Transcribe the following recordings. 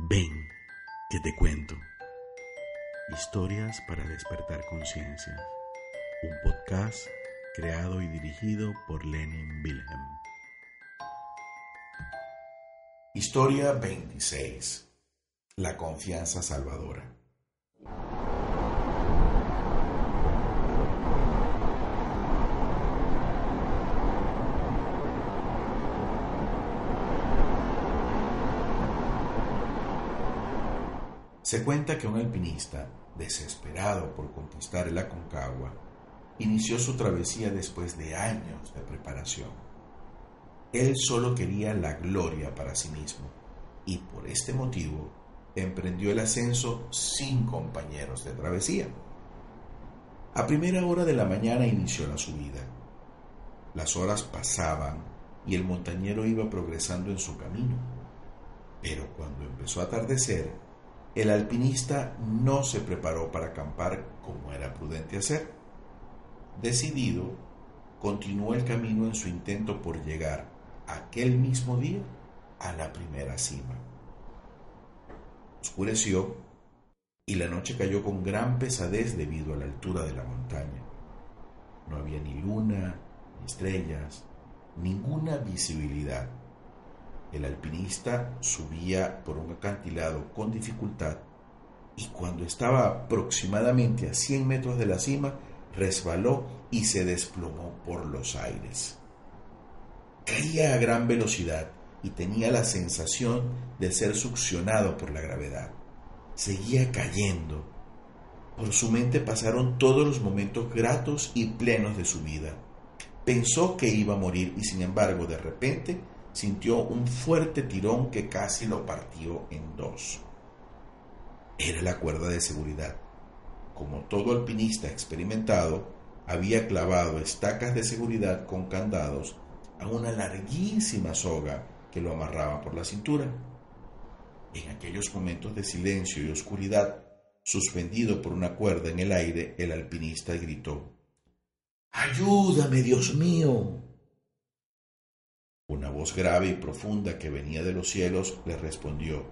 Ven, que te cuento. Historias para despertar conciencia. Un podcast creado y dirigido por Lenin Wilhelm. Historia 26. La confianza salvadora. Se cuenta que un alpinista, desesperado por conquistar el Aconcagua, inició su travesía después de años de preparación. Él solo quería la gloria para sí mismo y por este motivo emprendió el ascenso sin compañeros de travesía. A primera hora de la mañana inició la subida. Las horas pasaban y el montañero iba progresando en su camino. Pero cuando empezó a atardecer, el alpinista no se preparó para acampar como era prudente hacer. Decidido, continuó el camino en su intento por llegar aquel mismo día a la primera cima. Oscureció y la noche cayó con gran pesadez debido a la altura de la montaña. No había ni luna, ni estrellas, ninguna visibilidad. El alpinista subía por un acantilado con dificultad y cuando estaba aproximadamente a 100 metros de la cima, resbaló y se desplomó por los aires. Caía a gran velocidad y tenía la sensación de ser succionado por la gravedad. Seguía cayendo. Por su mente pasaron todos los momentos gratos y plenos de su vida. Pensó que iba a morir y sin embargo de repente sintió un fuerte tirón que casi lo partió en dos. Era la cuerda de seguridad. Como todo alpinista experimentado, había clavado estacas de seguridad con candados a una larguísima soga que lo amarraba por la cintura. En aquellos momentos de silencio y oscuridad, suspendido por una cuerda en el aire, el alpinista gritó, Ayúdame, Dios mío. Una voz grave y profunda que venía de los cielos le respondió,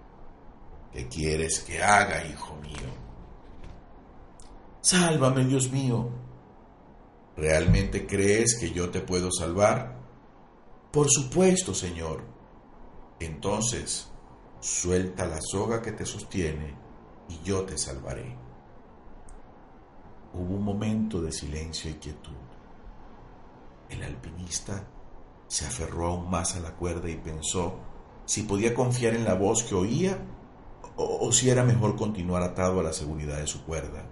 ¿Qué quieres que haga, hijo mío? Sálvame, Dios mío. ¿Realmente crees que yo te puedo salvar? Por supuesto, Señor. Entonces, suelta la soga que te sostiene y yo te salvaré. Hubo un momento de silencio y quietud. El alpinista se aferró aún más a la cuerda y pensó si podía confiar en la voz que oía o, si era mejor continuar atado a la seguridad de su cuerda.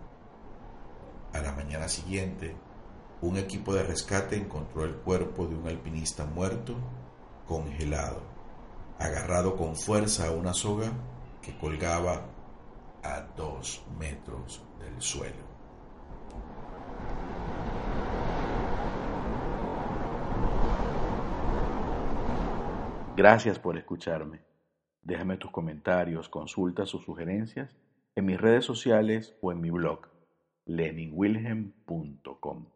A la mañana siguiente, un equipo de rescate encontró el cuerpo de un alpinista muerto, congelado, agarrado con fuerza a una soga que colgaba a dos metros del suelo. Gracias por escucharme. Déjame tus comentarios, consultas o sugerencias en mis redes sociales o en mi blog leninwilhelm.com.